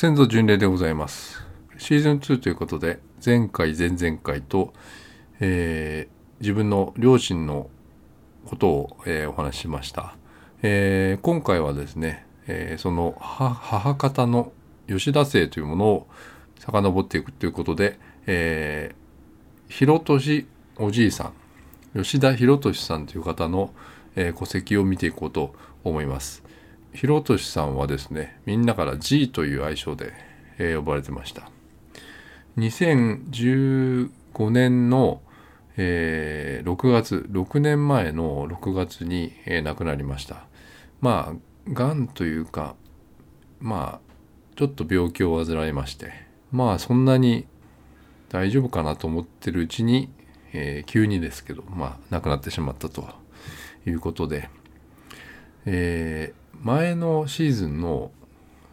先祖巡礼でございます。シーズン2ということで、前回、前々回と、えー自分の両親のことを、えーお話ししました。えー今回はですね、えその母方の吉田姓というものを遡っていくということで、えー、広俊おじいさん、吉田広俊さんという方の、え戸籍を見ていこうと思います。広俊さんはですね、みんなから G という愛称で、えー呼ばれてました。2015年の、えー6月、6年前の6月に、えー亡くなりました。まあ、がんというか、まあ、ちょっと病気を患いまして、まあ、そんなに大丈夫かなと思ってるうちに、えー急にですけど、まあ、亡くなってしまったということで、えー前のシーズンの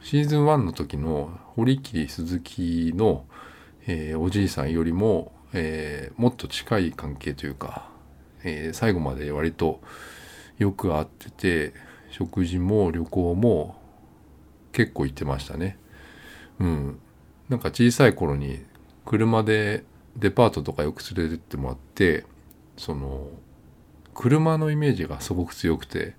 シーズン1の時の堀切鈴木の、えーおじいさんよりも、えーもっと近い関係というか、えー最後まで割とよく会ってて食事も旅行も結構行ってましたね。うん。なんか小さい頃に車でデパートとかよく連れてってもらってその車のイメージがすごく強くて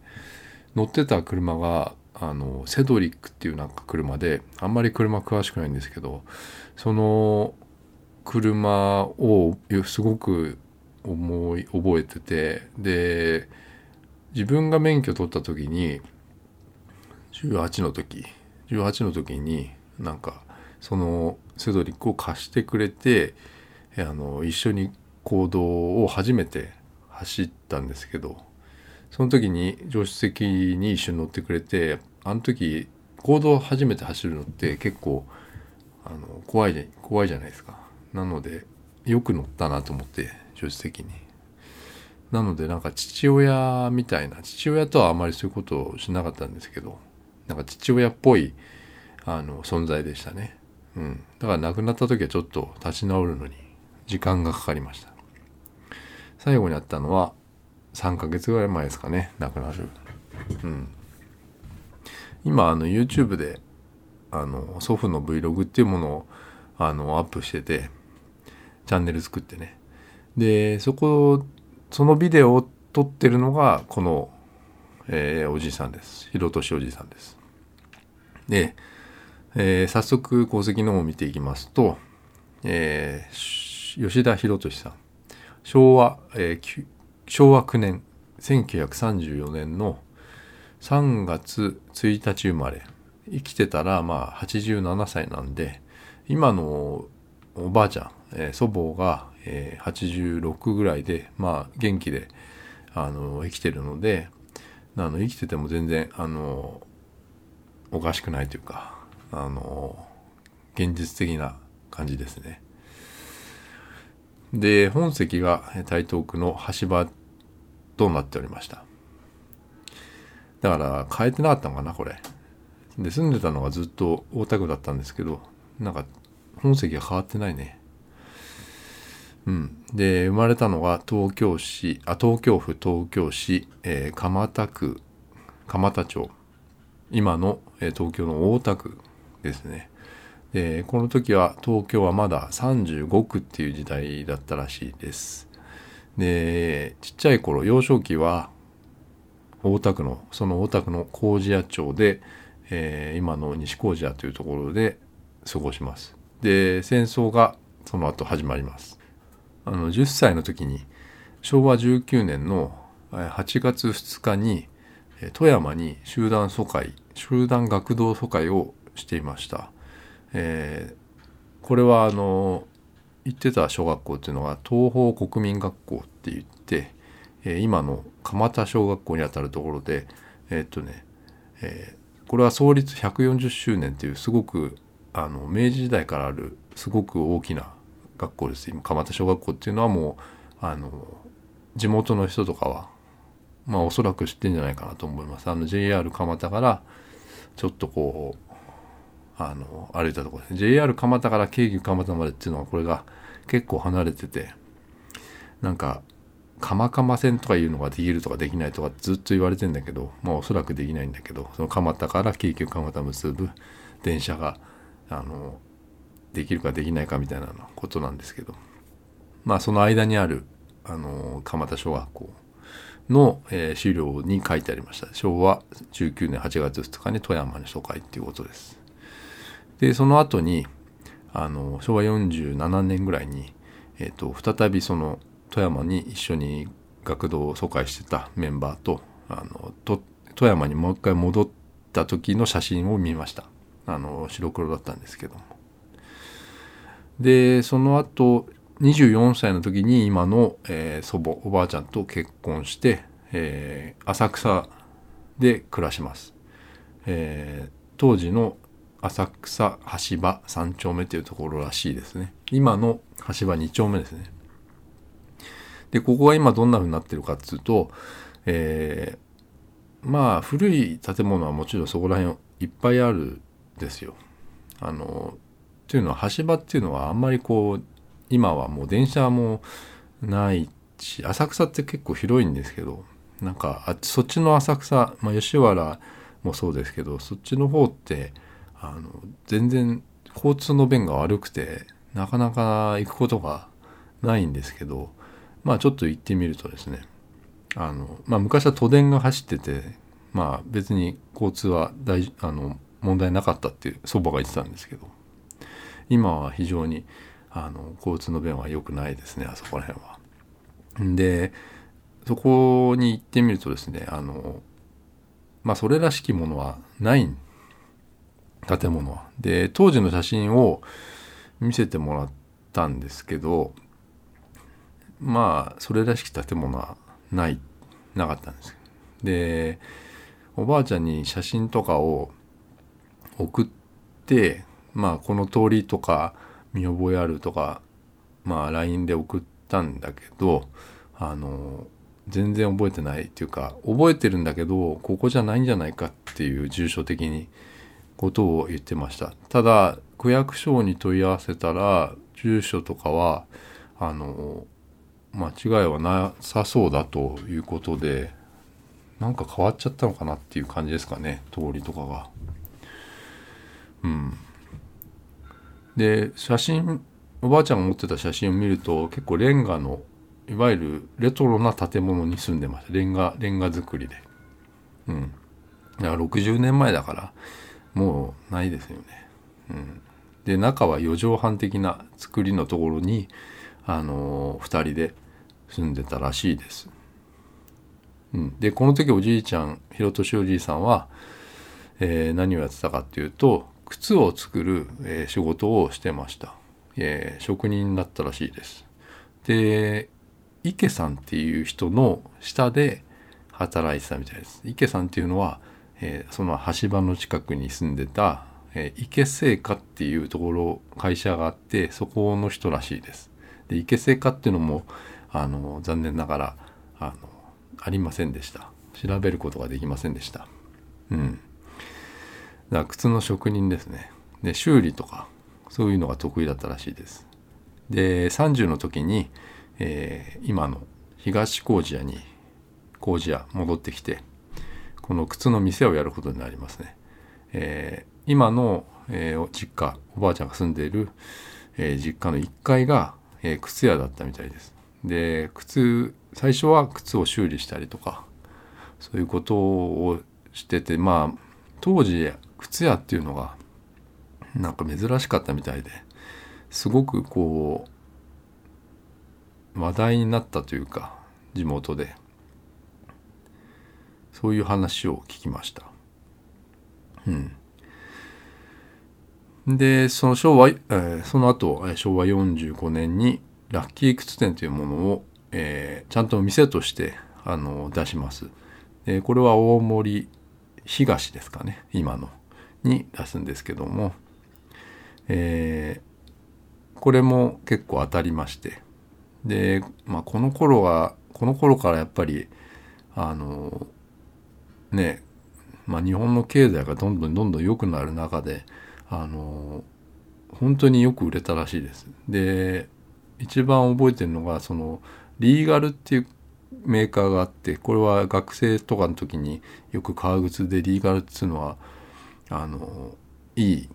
乗ってた車があのセドリックっていうなんか車であんまり車詳しくないんですけどその車をすごく思い覚えててで自分が免許取った時に18の時18の時になんかそのセドリックを貸してくれてあの一緒に行動を初めて走ったんですけどその時に助手席に一緒に乗ってくれてあの時行動初めて走るのって結構あの怖いじゃ怖いじゃないですか。なのでよく乗ったなと思って助手席に。なのでなんか父親みたいな父親とはあまりそういうことをしなかったんですけどなんか父親っぽいあの存在でしたね。うん。だから亡くなった時はちょっと立ち直るのに時間がかかりました。最後に会ったのは3ヶ月ぐらい前ですかね亡くなる。うん。今あの YouTube であの祖父の Vlog っていうものをあのアップしててチャンネル作ってね。でそこそのビデオを撮ってるのがこの、えーおじいさんです。広俊おじいさんです。で、えー早速功績の方を見ていきますと、えー吉田博俊さん。昭和、えー昭和9年1934年の3月1日生まれ生きてたらまあ87歳なんで今のおばあちゃん、えー祖母が、えー86ぐらいでまあ元気であの生きてるのであの生きてても全然あのおかしくないというかあの現実的な感じですね。で本籍が台東区の橋場となっておりました。だから変えてなかったのかなこれ。で住んでたのがずっと大田区だったんですけどなんか本籍が変わってないね。うん。で生まれたのが東京市あ東京府東京市、えー蒲田区蒲田町。今の、えー東京の大田区ですね。でこの時は東京はまだ35区っていう時代だったらしいです。でちっちゃい頃幼少期は大田区のその大田区の麹屋町で、えー今の西麹屋というところで過ごします。で戦争がその後始まります。あの10歳の時に昭和19年の8月2日に富山に集団疎開集団学童疎開をしていました、えーこれはあの行ってた小学校っていうのが東方国民学校って言って、えー今の蒲田小学校にあたるところでえーっとね、えーこれは創立140周年っていうすごくあの明治時代からあるすごく大きな学校です。今蒲田小学校っていうのはもうあの地元の人とかはまあおそらく知ってんじゃないかなと思います。あの JR 蒲田からちょっとこうあの歩いたところ。で JR 蒲田から京急蒲田までっていうのはこれが結構離れてて。なんか蒲蒲線とかいうのができるとかできないとかずっと言われてんだけどまあおそらくできないんだけどその蒲田から京急蒲田結ぶ電車があのできるかできないかみたいなことなんですけど。まあその間にあるあの蒲田小学校の、えー、資料に書いてありました。昭和19年8月2日に富山に疎開っていうことです。でその後にあの昭和47年ぐらいに、えーと、再びその富山に一緒に学童を疎開してたメンバーとあのと富山にもう一回戻った時の写真を見ました。あの白黒だったんですけども。でその後24歳の時に今の、えー、祖母おばあちゃんと結婚して、えー、浅草で暮らします、えー、当時の浅草橋場3丁目というところらしいですね。今の橋場2丁目ですね。でここが今どんな風になってるかっていうと、えー、まあ古い建物はもちろんそこら辺いっぱいあるんですよ。あのというのは橋場っていうのはあんまりこう今はもう電車もないし浅草って結構広いんですけどなんかあそっちの浅草、まあ、吉原もそうですけどそっちの方ってあの全然交通の便が悪くてなかなか行くことがないんですけどまあちょっと行ってみるとですねあの、まあ、昔は都電が走っててまあ別に交通は大あの問題なかったっていう祖母が言ってたんですけど今は非常にあの交通の便は良くないですねあそこら辺は。でそこに行ってみるとですねあのまあそれらしきものはないん建物。で当時の写真を見せてもらったんですけどまあそれらしき建物はないなかったんですでおばあちゃんに写真とかを送ってまあこの通りとか見覚えあるとかまあ LINE で送ったんだけどあの全然覚えてないっていうか覚えてるんだけどここじゃないんじゃないかっていう住所的にことを言ってました。ただ区役所に問い合わせたら住所とかはあの間違いはなさそうだということでなんか変わっちゃったのかなっていう感じですかね通りとかが。うん。で写真おばあちゃんが持ってた写真を見ると結構レンガのいわゆるレトロな建物に住んでました。レンガレンガ造りで。うん。だから60年前だからもうないですよね。うん。で中は4畳半的な作りのところにあのー、2人で住んでたらしいです、うん、でこの時おじいちゃん広敏おじいさんは、えー、何をやってたかっていうと靴を作る、えー、仕事をしてました、えー、職人だったらしいです。で池さんっていう人の下で働いてたみたいです。池さんっていうのは、えー、その橋場の近くに住んでた、えー、池製菓っていうところ会社があってそこの人らしいです。で池製菓っていうのもあの残念ながらあのありませんでした。調べることができませんでした。うん。だから靴の職人ですね。で修理とかそういうのが得意だったらしいです。で30の時に、えー、今の東工事屋に工事屋戻ってきてこの靴の店をやることになりますね、えー、今の、えー、実家おばあちゃんが住んでいる、えー、実家の1階が、えー、靴屋だったみたいです。で靴最初は靴を修理したりとかそういうことをしててまあ当時靴屋っていうのがなんか珍しかったみたいですごくこう話題になったというか地元で。そういう話を聞きました。うん。でその昭和、えー、その後昭和45年にラッキー靴店というものを、えー、ちゃんと店としてあの出します。でこれは大森東ですかね今の。に出すんですけども、えー、これも結構当たりましてで、まあ、この頃はこの頃からやっぱりあのねまあ、日本の経済がどんどんどんどん良くなる中であの本当によく売れたらしいです。で一番覚えてるのがそのリーガルっていうメーカーがあってこれは学生とかの時によく革靴でリーガルっていうのはあのいい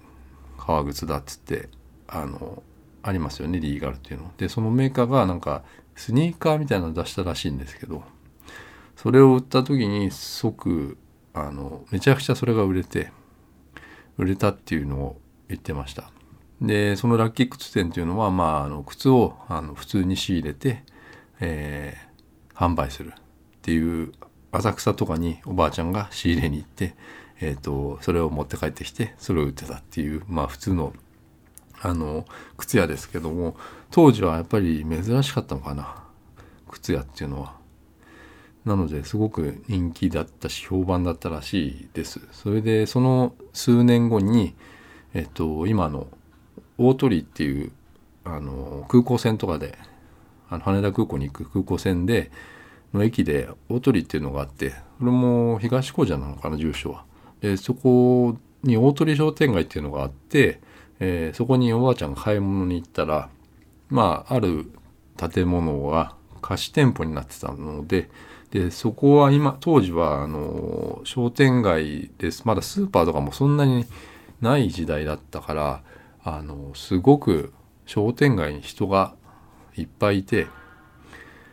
革靴だっつってあのありますよねリーガルっていうのでそのメーカーがなんかスニーカーみたいなの出したらしいんですけどそれを売った時に即あのめちゃくちゃそれが売れて売れたっていうのを言ってましたでそのラッキー靴店っていうのはまああの靴をあの普通に仕入れて、えー、販売するっていう浅草とかにおばあちゃんが仕入れに行って、えーと、それを持って帰ってきてそれを売ってたっていうまあ普通のあの靴屋ですけども当時はやっぱり珍しかったのかな靴屋っていうのは。なのですごく人気だったし評判だったらしいです。それでその数年後に、えっと、今の大鳥っていうあの空港線とかであの羽田空港に行く空港線での駅で大鳥っていうのがあってそれも東高寺なのかな住所は。でそこに大鳥商店街っていうのがあって、えー、そこにおばあちゃんが買い物に行ったらまあある建物が貸し店舗になってたのででそこは今当時はあの商店街です。まだスーパーとかもそんなにない時代だったからあのすごく商店街に人がいっぱいいて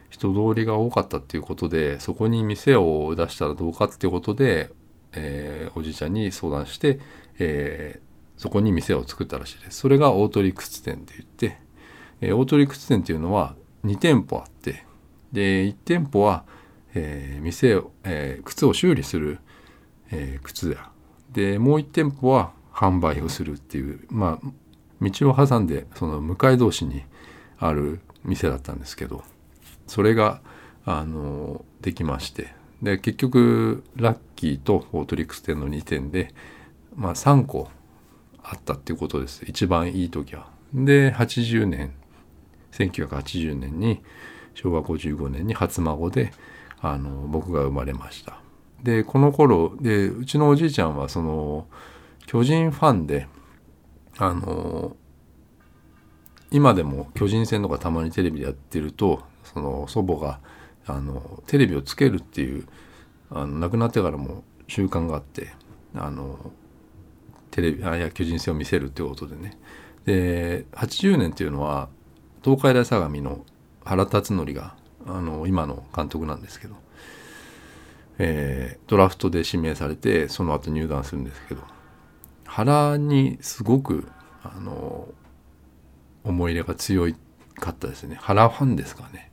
人通りが多かったっていうことでそこに店を出したらどうかっていうことで、えー、おじいちゃんに相談して、えー、そこに店を作ったらしいです。それが大鳥靴店って言って、えー、大鳥靴店っていうのは2店舗あってで1店舗は、えー、店を、えー、靴を修理する、えー、靴屋。でもう1店舗は販売をするっていうまあ道を挟んでその向かい同士にある店だったんですけどそれがあのできまして。で結局ラッキーとオートリックス店の2店で、まあ、3個あったっていうことです。一番いい時は。で80年1980年に昭和55年に初孫であの僕が生まれました。でこの頃でうちのおじいちゃんはその巨人ファンであの今でも巨人戦とかたまにテレビでやってるとその祖母があのテレビをつけるっていうあの亡くなってからも習慣があってあのテレビあいや巨人戦を見せるっていうことでねで80年っていうのは東海大相模の原辰徳があの今の監督なんですけど、えー、ドラフトで指名されてその後入団するんですけど原にすごくあの思い入れが強かったですね原ファンですかね。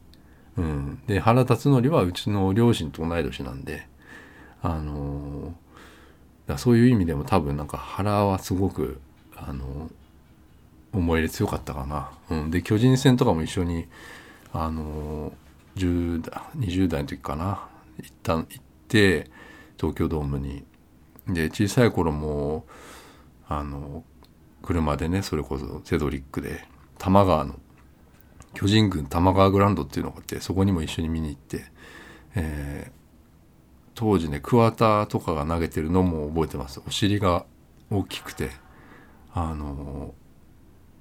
うん、で原辰徳はうちの両親と同い年なんであのそういう意味でも多分なんか原はすごくあの思い入れ強かったかな。うん、で巨人戦とかも一緒にあの10代20代の時かな。一旦行って東京ドームに。で小さい頃もあの車でねそれこそセドリックで多摩川の巨人軍多摩川グランドっていうのがあってそこにも一緒に見に行って、えー、当時ね桑田とかが投げてるのも覚えてます。お尻が大きくてあの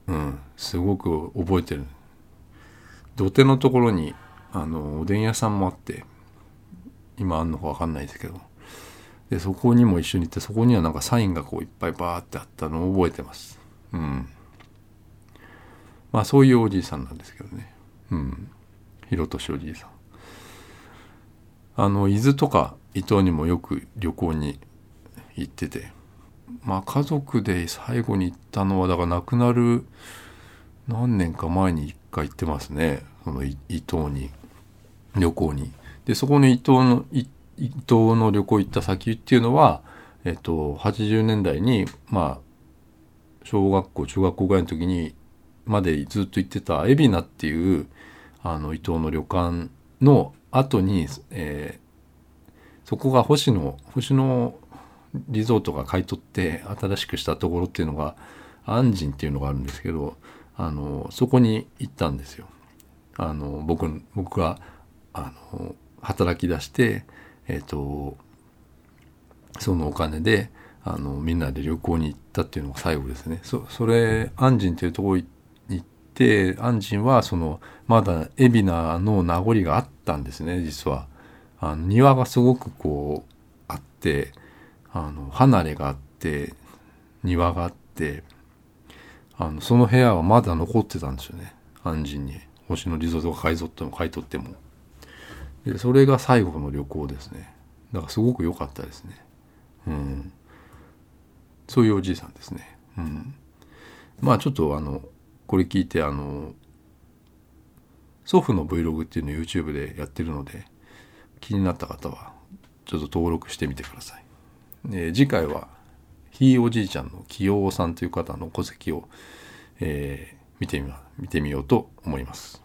うんすごく覚えてる。土手のところにあのおでん屋さんもあって今あんのか分かんないですけど。でそこにも一緒に行ってそこにはなんかサインがこういっぱいバーってあったのを覚えてます。うん。まあそういうおじいさんなんですけどね。うん。広利おじいさん。あの伊豆とか伊東にもよく旅行に行ってて。まあ家族で最後に行ったのはだから亡くなる何年か前に一回行ってますね。その伊東に。旅行にでそこの伊東の伊伊東の旅行行った先っていうのは、えっと、80年代に、まあ、小学校、中学校ぐらいの時に、までずっと行ってた海老名っていう、あの、伊東の旅館の後に、えー、そこが星野、星野リゾートが買い取って新しくしたところっていうのが、安心っていうのがあるんですけど、あの、そこに行ったんですよ。あの、僕、僕が、あの、働き出して、えっ、ー、とそのお金であのみんなで旅行に行ったっていうのが最後ですね。そそれ安心っていうところに行って安心はそのまだ海老名の名残があったんですね実は。あの庭がすごくこうあってあの離れがあって庭があってあのその部屋はまだ残ってたんですよね安心に星野リゾートが買い取っても買い取ってもでそれが最後の旅行ですね。だからすごく良かったですね。うん。そういうおじいさんですね。うん。まあちょっとあのこれ聞いてあの祖父の Vlog っていうのを YouTube でやってるので気になった方はちょっと登録してみてください。えー、次回はひいおじいちゃんの清尾さんという方の戸籍を、えー、見てみ見てみようと思います。